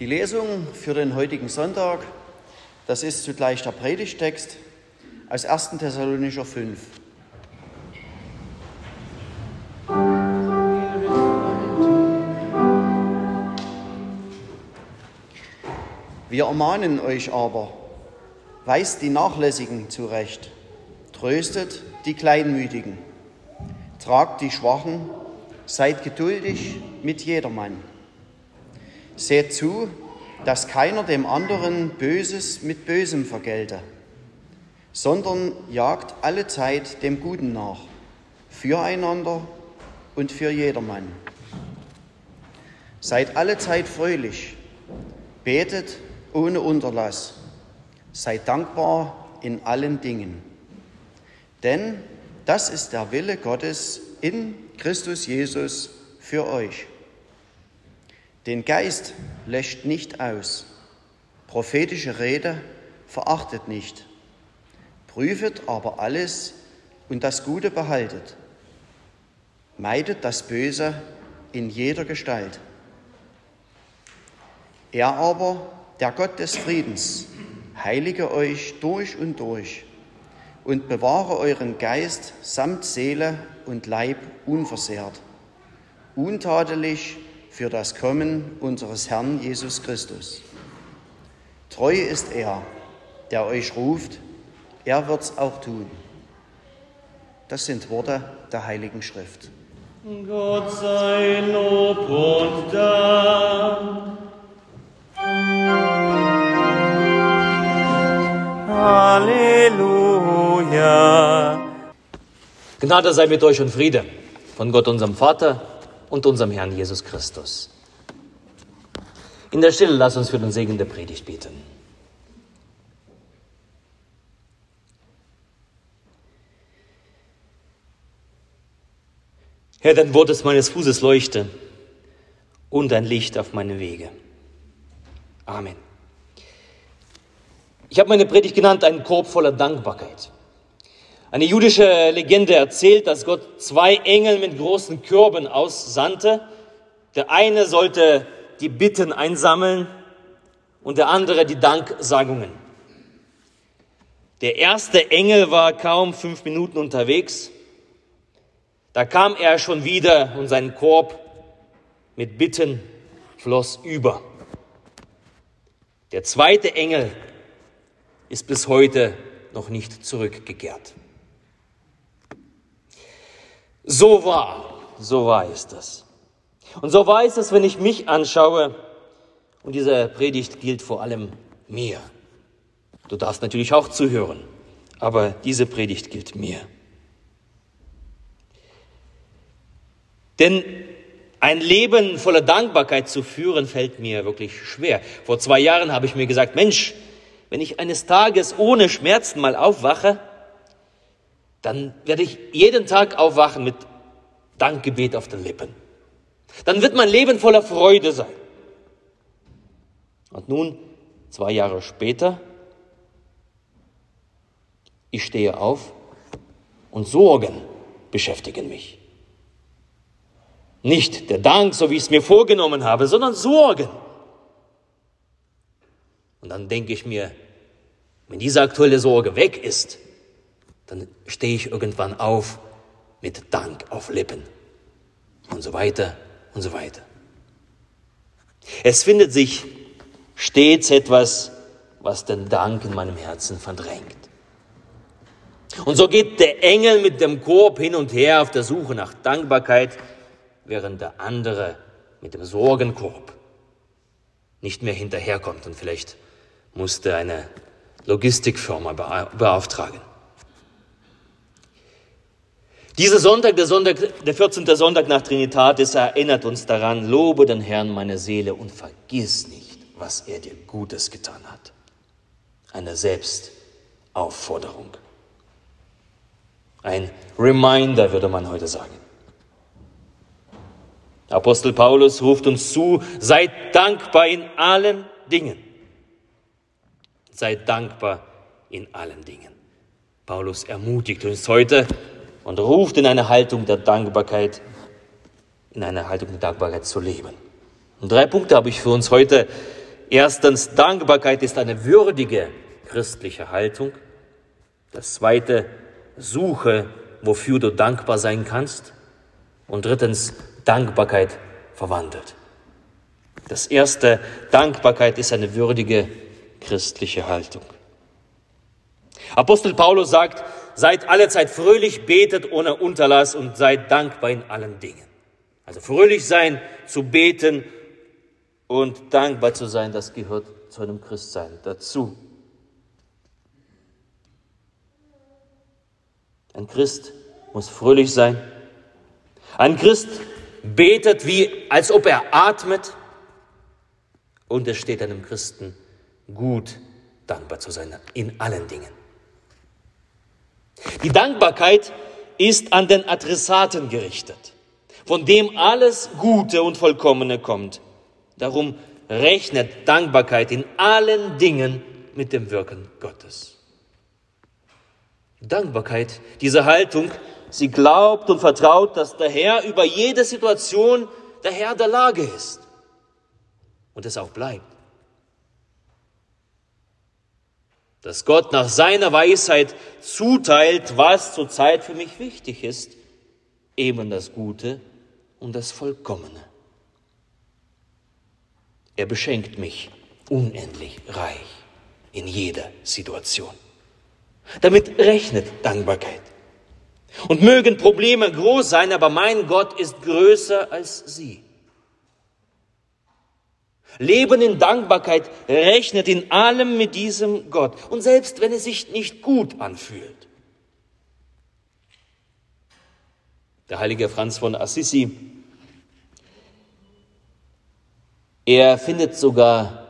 Die Lesung für den heutigen Sonntag, das ist zugleich der Predigtext aus 1. Thessalonicher 5. Wir ermahnen euch aber, weist die Nachlässigen zurecht, tröstet die Kleinmütigen, tragt die Schwachen, seid geduldig mit jedermann. Seht zu, dass keiner dem anderen Böses mit Bösem vergelte, sondern jagt alle Zeit dem Guten nach, füreinander und für jedermann. Seid alle Zeit fröhlich, betet ohne Unterlass, seid dankbar in allen Dingen. Denn das ist der Wille Gottes in Christus Jesus für euch. Den Geist löscht nicht aus, prophetische Rede verachtet nicht, prüfet aber alles und das Gute behaltet, meidet das Böse in jeder Gestalt. Er aber, der Gott des Friedens, heilige euch durch und durch und bewahre euren Geist samt Seele und Leib unversehrt, untadelig für das Kommen unseres Herrn Jesus Christus. Treu ist er, der euch ruft, er wird's auch tun. Das sind Worte der Heiligen Schrift. Gott sei Lob und Dank. Halleluja. Gnade sei mit euch und Friede von Gott, unserem Vater und unserem Herrn Jesus Christus. In der Stille lass uns für den Segen der Predigt beten. Herr, dein Wort ist meines Fußes Leuchte und ein Licht auf meine Wege. Amen. Ich habe meine Predigt genannt, einen Korb voller Dankbarkeit. Eine jüdische Legende erzählt, dass Gott zwei Engel mit großen Körben aussandte. Der eine sollte die Bitten einsammeln und der andere die Danksagungen. Der erste Engel war kaum fünf Minuten unterwegs. Da kam er schon wieder und sein Korb mit Bitten floss über. Der zweite Engel ist bis heute noch nicht zurückgekehrt. So wahr, so wahr ist das. Und so wahr ist es, wenn ich mich anschaue. Und diese Predigt gilt vor allem mir. Du darfst natürlich auch zuhören, aber diese Predigt gilt mir. Denn ein Leben voller Dankbarkeit zu führen, fällt mir wirklich schwer. Vor zwei Jahren habe ich mir gesagt, Mensch, wenn ich eines Tages ohne Schmerzen mal aufwache, dann werde ich jeden Tag aufwachen mit Dankgebet auf den Lippen. Dann wird mein Leben voller Freude sein. Und nun, zwei Jahre später, ich stehe auf und Sorgen beschäftigen mich. Nicht der Dank, so wie ich es mir vorgenommen habe, sondern Sorgen. Und dann denke ich mir, wenn diese aktuelle Sorge weg ist, dann stehe ich irgendwann auf mit Dank auf Lippen und so weiter und so weiter. Es findet sich stets etwas, was den Dank in meinem Herzen verdrängt. Und so geht der Engel mit dem Korb hin und her auf der Suche nach Dankbarkeit, während der andere mit dem Sorgenkorb nicht mehr hinterherkommt und vielleicht musste eine Logistikfirma beauftragen. Dieser Sonntag, der Sonntag, der 14. Sonntag nach Trinitatis, erinnert uns daran, lobe den Herrn meine Seele und vergiss nicht, was er dir Gutes getan hat. Eine Selbstaufforderung. Ein Reminder, würde man heute sagen. Apostel Paulus ruft uns zu, seid dankbar in allen Dingen. Seid dankbar in allen Dingen. Paulus ermutigt uns heute, und ruft in eine Haltung der Dankbarkeit, in eine Haltung der Dankbarkeit zu leben. Und drei Punkte habe ich für uns heute Erstens, Dankbarkeit ist eine würdige christliche Haltung. Das zweite, suche, wofür du dankbar sein kannst. Und drittens, Dankbarkeit verwandelt. Das erste, Dankbarkeit ist eine würdige christliche Haltung. Apostel Paulus sagt, seid allezeit fröhlich, betet ohne Unterlass und seid dankbar in allen Dingen. Also fröhlich sein, zu beten und dankbar zu sein, das gehört zu einem Christsein dazu. Ein Christ muss fröhlich sein. Ein Christ betet, wie als ob er atmet. Und es steht einem Christen gut, dankbar zu sein in allen Dingen. Die Dankbarkeit ist an den Adressaten gerichtet, von dem alles Gute und Vollkommene kommt. Darum rechnet Dankbarkeit in allen Dingen mit dem Wirken Gottes. Dankbarkeit, diese Haltung, sie glaubt und vertraut, dass der Herr über jede Situation der Herr der Lage ist und es auch bleibt. Dass Gott nach seiner Weisheit zuteilt, was zurzeit für mich wichtig ist, eben das Gute und das Vollkommene. Er beschenkt mich unendlich reich in jeder Situation. Damit rechnet Dankbarkeit. Und mögen Probleme groß sein, aber mein Gott ist größer als sie. Leben in Dankbarkeit rechnet in allem mit diesem Gott. Und selbst wenn es sich nicht gut anfühlt. Der heilige Franz von Assisi, er findet sogar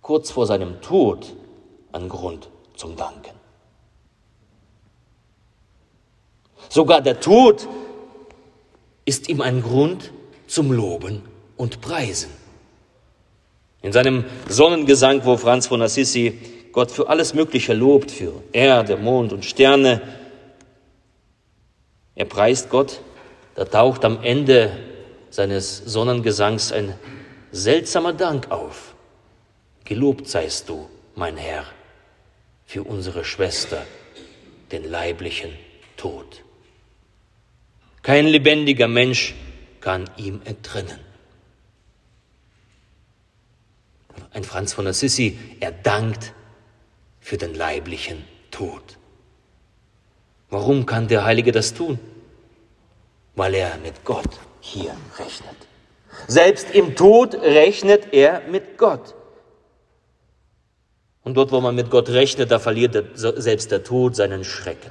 kurz vor seinem Tod einen Grund zum Danken. Sogar der Tod ist ihm ein Grund zum Loben und Preisen. In seinem Sonnengesang, wo Franz von Assisi Gott für alles Mögliche lobt, für Erde, Mond und Sterne, er preist Gott, da taucht am Ende seines Sonnengesangs ein seltsamer Dank auf. Gelobt seist du, mein Herr, für unsere Schwester, den leiblichen Tod. Kein lebendiger Mensch kann ihm entrinnen. Ein Franz von Assisi, er dankt für den leiblichen Tod. Warum kann der Heilige das tun? Weil er mit Gott hier rechnet. Selbst im Tod rechnet er mit Gott. Und dort, wo man mit Gott rechnet, da verliert selbst der Tod seinen Schrecken.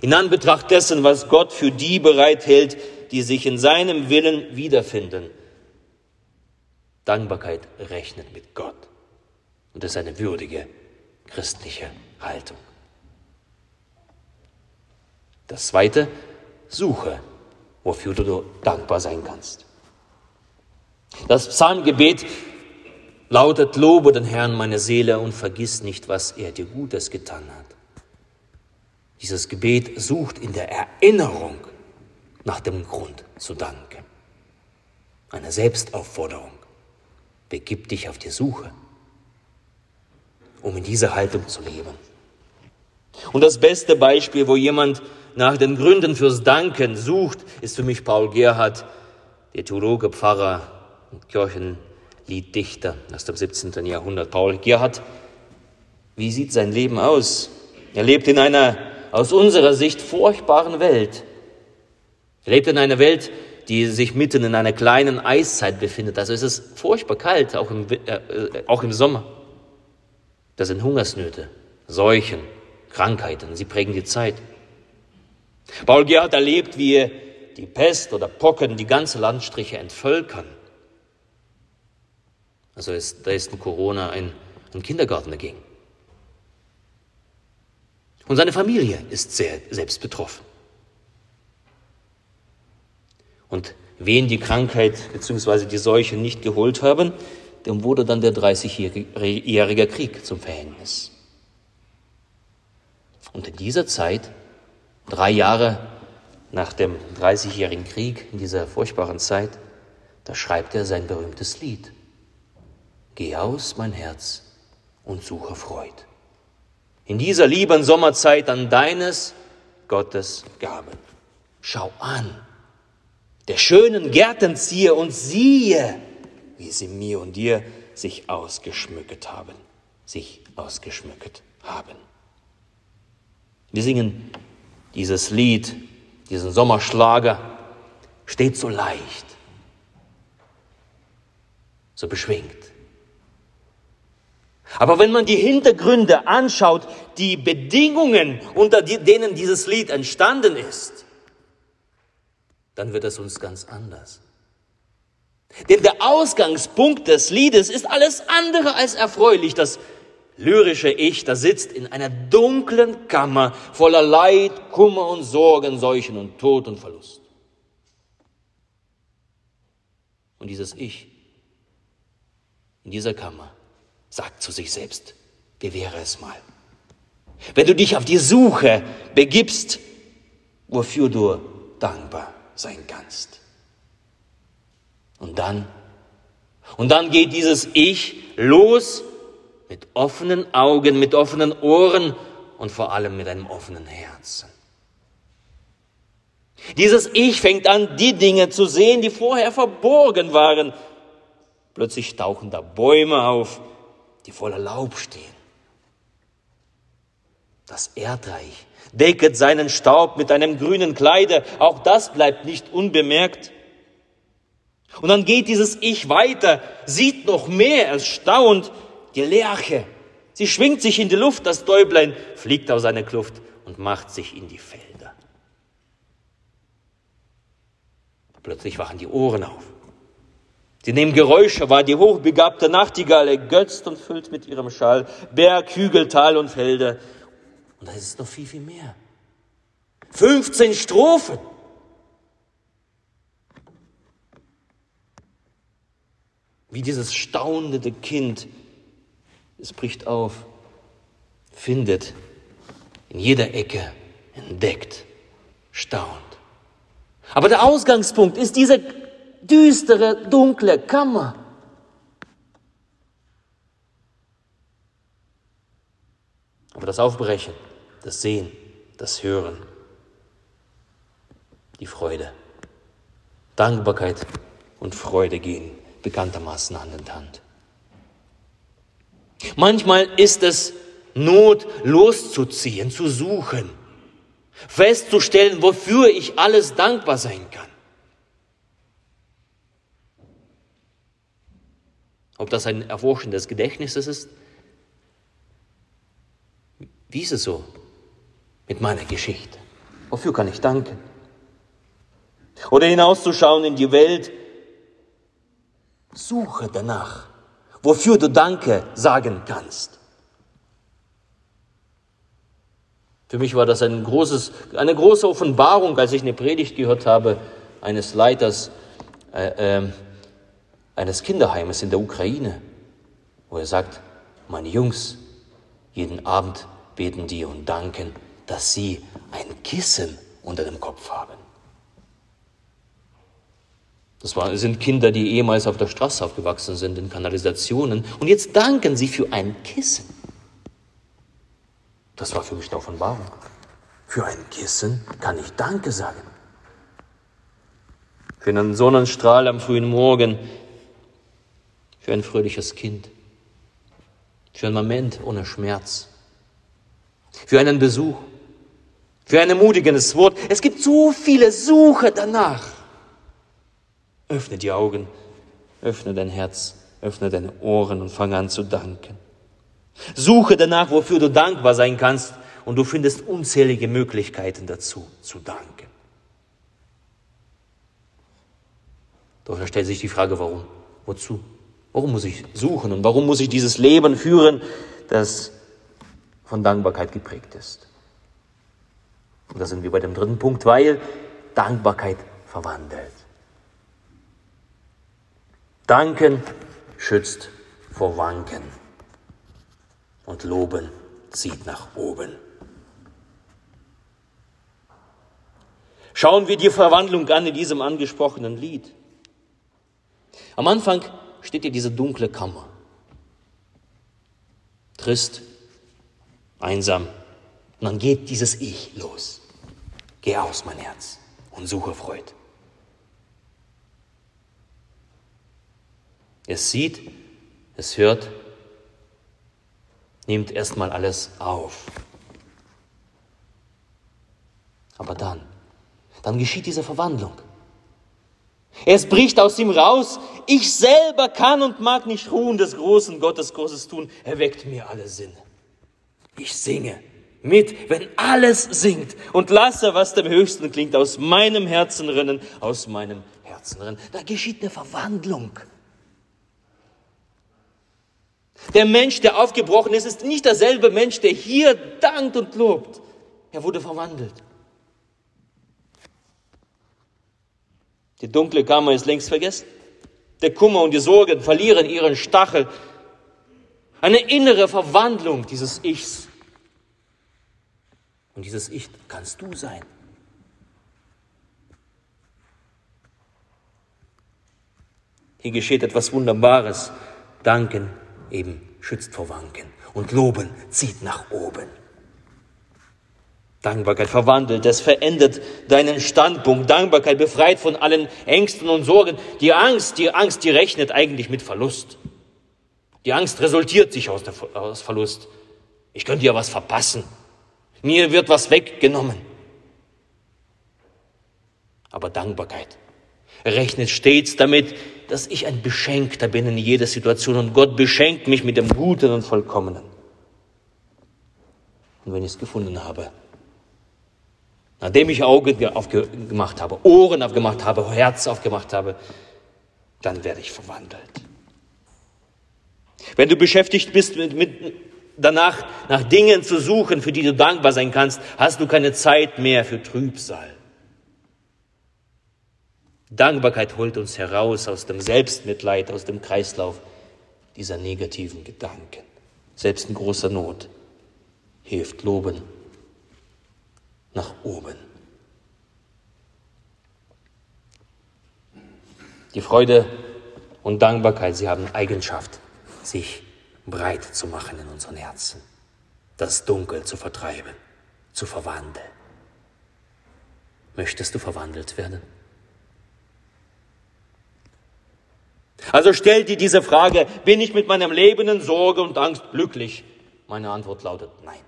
In Anbetracht dessen, was Gott für die bereithält, die sich in seinem Willen wiederfinden. Dankbarkeit rechnet mit Gott. Und ist eine würdige christliche Haltung. Das zweite, suche, wofür du dankbar sein kannst. Das Psalmgebet lautet, lobe den Herrn meine Seele und vergiss nicht, was er dir Gutes getan hat. Dieses Gebet sucht in der Erinnerung nach dem Grund zu danken. Eine Selbstaufforderung. Begib dich auf die Suche, um in dieser Haltung zu leben. Und das beste Beispiel, wo jemand nach den Gründen fürs Danken sucht, ist für mich Paul Gerhard, der Theologe, Pfarrer und Kirchen Lieddichter aus dem 17. Jahrhundert. Paul Gerhard, wie sieht sein Leben aus? Er lebt in einer aus unserer Sicht furchtbaren Welt. Er lebt in einer Welt, die sich mitten in einer kleinen Eiszeit befindet. Also es ist furchtbar kalt, auch im, äh, äh, auch im Sommer. Da sind Hungersnöte, Seuchen, Krankheiten, sie prägen die Zeit. Paul Gerhard erlebt, wie die Pest oder Pocken die ganze Landstriche entvölkern. Also ist, da ist in Corona ein, ein Kindergarten dagegen. Und seine Familie ist sehr selbst betroffen. Und wen die Krankheit bzw. die Seuche nicht geholt haben, dem wurde dann der 30-jährige Krieg zum Verhängnis. Und in dieser Zeit, drei Jahre nach dem 30-jährigen Krieg, in dieser furchtbaren Zeit, da schreibt er sein berühmtes Lied Geh aus, mein Herz, und suche Freud. In dieser lieben Sommerzeit an deines Gottes Gaben. Schau an, der schönen Gärten ziehe und siehe, wie sie mir und dir sich ausgeschmückt haben, sich ausgeschmückt haben. Wir singen dieses Lied, diesen Sommerschlager, steht so leicht, so beschwingt. Aber wenn man die Hintergründe anschaut, die Bedingungen, unter denen dieses Lied entstanden ist, dann wird es uns ganz anders. Denn der Ausgangspunkt des Liedes ist alles andere als erfreulich. Das lyrische Ich, das sitzt in einer dunklen Kammer voller Leid, Kummer und Sorgen, Seuchen und Tod und Verlust. Und dieses Ich in dieser Kammer sagt zu sich selbst, wie wäre es mal, wenn du dich auf die Suche begibst, wofür du dankbar sein kannst. Und dann, und dann geht dieses Ich los mit offenen Augen, mit offenen Ohren und vor allem mit einem offenen Herzen. Dieses Ich fängt an, die Dinge zu sehen, die vorher verborgen waren. Plötzlich tauchen da Bäume auf, die voller Laub stehen. Das Erdreich decket seinen Staub mit einem grünen Kleide, auch das bleibt nicht unbemerkt. Und dann geht dieses Ich weiter, sieht noch mehr, erstaunt, die Lerche. Sie schwingt sich in die Luft, das Däublein fliegt aus seiner Kluft und macht sich in die Felder. Plötzlich wachen die Ohren auf. Sie nehmen Geräusche wahr, die hochbegabte Nachtigall ergötzt und füllt mit ihrem Schall Berg, Hügel, Tal und Felder. Und da ist es noch viel, viel mehr. 15 Strophen. Wie dieses staunende Kind. Es bricht auf, findet in jeder Ecke, entdeckt, staunt. Aber der Ausgangspunkt ist diese düstere, dunkle Kammer. Aber das Aufbrechen, das Sehen, das Hören, die Freude, Dankbarkeit und Freude gehen bekanntermaßen Hand in Hand. Manchmal ist es Not, loszuziehen, zu suchen, festzustellen, wofür ich alles dankbar sein kann. Ob das ein Erforschen des Gedächtnisses ist? Wie ist es so mit meiner Geschichte? Wofür kann ich danken? Oder hinauszuschauen in die Welt. Suche danach, wofür du Danke sagen kannst. Für mich war das ein großes, eine große Offenbarung, als ich eine Predigt gehört habe eines Leiters äh, äh, eines Kinderheimes in der Ukraine, wo er sagt, meine Jungs, jeden Abend beten die und danken, dass sie ein Kissen unter dem Kopf haben. Das sind Kinder, die ehemals auf der Straße aufgewachsen sind, in Kanalisationen. Und jetzt danken sie für ein Kissen. Das war für mich eine Offenbarung. Für ein Kissen kann ich Danke sagen. Für einen Sonnenstrahl am frühen Morgen, für ein fröhliches Kind, für einen Moment ohne Schmerz, für einen Besuch, für ein ermutigendes Wort. Es gibt so viele Suche danach. Öffne die Augen, öffne dein Herz, öffne deine Ohren und fange an zu danken. Suche danach, wofür du dankbar sein kannst, und du findest unzählige Möglichkeiten dazu, zu danken. Doch da stellt sich die Frage, warum? Wozu? Warum muss ich suchen und warum muss ich dieses Leben führen, das von Dankbarkeit geprägt ist? Und da sind wir bei dem dritten Punkt, weil Dankbarkeit verwandelt. Danken schützt vor Wanken und Loben zieht nach oben. Schauen wir die Verwandlung an in diesem angesprochenen Lied. Am Anfang steht hier diese dunkle Kammer. trist, einsam. Und dann geht dieses Ich los. Geh aus, mein Herz, und suche Freude. Es sieht, es hört, nimmt erstmal alles auf. Aber dann, dann geschieht diese Verwandlung. Es bricht aus ihm raus, ich selber kann und mag nicht ruhen des großen Gottes Großes tun, er weckt mir alle Sinne. Ich singe mit, wenn alles singt und lasse, was dem Höchsten klingt, aus meinem Herzen rinnen, aus meinem Herzen rinnen. Da geschieht eine Verwandlung. Der Mensch, der aufgebrochen ist, ist nicht derselbe Mensch, der hier dankt und lobt. Er wurde verwandelt. Die dunkle Kammer ist längst vergessen. Der Kummer und die Sorgen verlieren ihren Stachel. Eine innere Verwandlung dieses Ichs. Und dieses Ich kannst du sein. Hier geschieht etwas Wunderbares. Danken eben schützt vor Wanken und Loben zieht nach oben. Dankbarkeit verwandelt, es verändert deinen Standpunkt. Dankbarkeit befreit von allen Ängsten und Sorgen. Die Angst, die Angst, die rechnet eigentlich mit Verlust. Die Angst resultiert sich aus, der, aus Verlust. Ich könnte ja was verpassen. Mir wird was weggenommen. Aber Dankbarkeit rechnet stets damit, dass ich ein Beschenkter bin in jeder Situation und Gott beschenkt mich mit dem Guten und Vollkommenen. Und wenn ich es gefunden habe, nachdem ich Augen aufgemacht habe, Ohren aufgemacht habe, Herz aufgemacht habe, dann werde ich verwandelt. Wenn du beschäftigt bist mit, mit danach nach Dingen zu suchen, für die du dankbar sein kannst, hast du keine Zeit mehr für Trübsal. Dankbarkeit holt uns heraus aus dem Selbstmitleid, aus dem Kreislauf dieser negativen Gedanken. Selbst in großer Not hilft Loben nach oben. Die Freude und Dankbarkeit, sie haben Eigenschaft, sich breit zu machen in unseren Herzen, das Dunkel zu vertreiben, zu verwandeln. Möchtest du verwandelt werden? Also stell dir diese Frage, bin ich mit meinem Leben in Sorge und Angst glücklich? Meine Antwort lautet nein.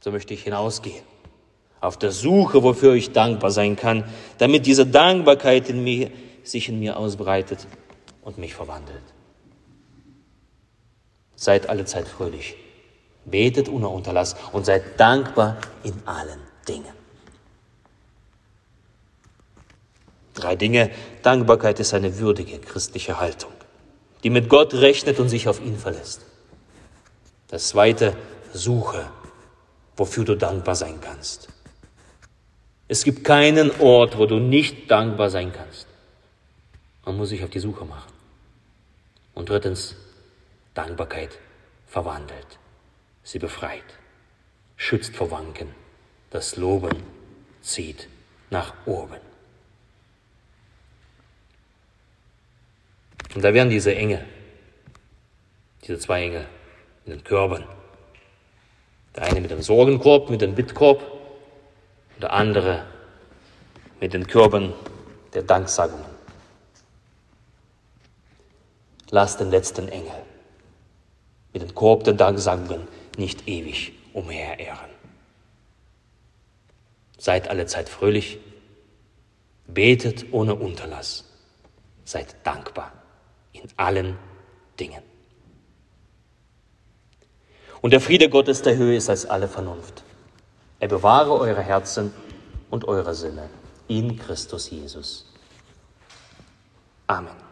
So möchte ich hinausgehen, auf der Suche, wofür ich dankbar sein kann, damit diese Dankbarkeit in mir, sich in mir ausbreitet und mich verwandelt. Seid alle Zeit fröhlich, betet ohne Unterlass und seid dankbar in allen Dingen. Drei Dinge. Dankbarkeit ist eine würdige christliche Haltung, die mit Gott rechnet und sich auf ihn verlässt. Das zweite, suche, wofür du dankbar sein kannst. Es gibt keinen Ort, wo du nicht dankbar sein kannst. Man muss sich auf die Suche machen. Und drittens, Dankbarkeit verwandelt, sie befreit, schützt vor Wanken, das Loben zieht nach oben. Und da werden diese Engel, diese zwei Engel in den Körben. Der eine mit dem Sorgenkorb, mit dem Bittkorb, der andere mit den Körben der Danksagungen. Lass den letzten Engel mit dem Korb der Danksagungen nicht ewig umherirren. Seid alle Zeit fröhlich, betet ohne Unterlass, seid dankbar in allen Dingen. Und der Friede Gottes der Höhe ist als alle Vernunft. Er bewahre eure Herzen und eure Sinne in Christus Jesus. Amen.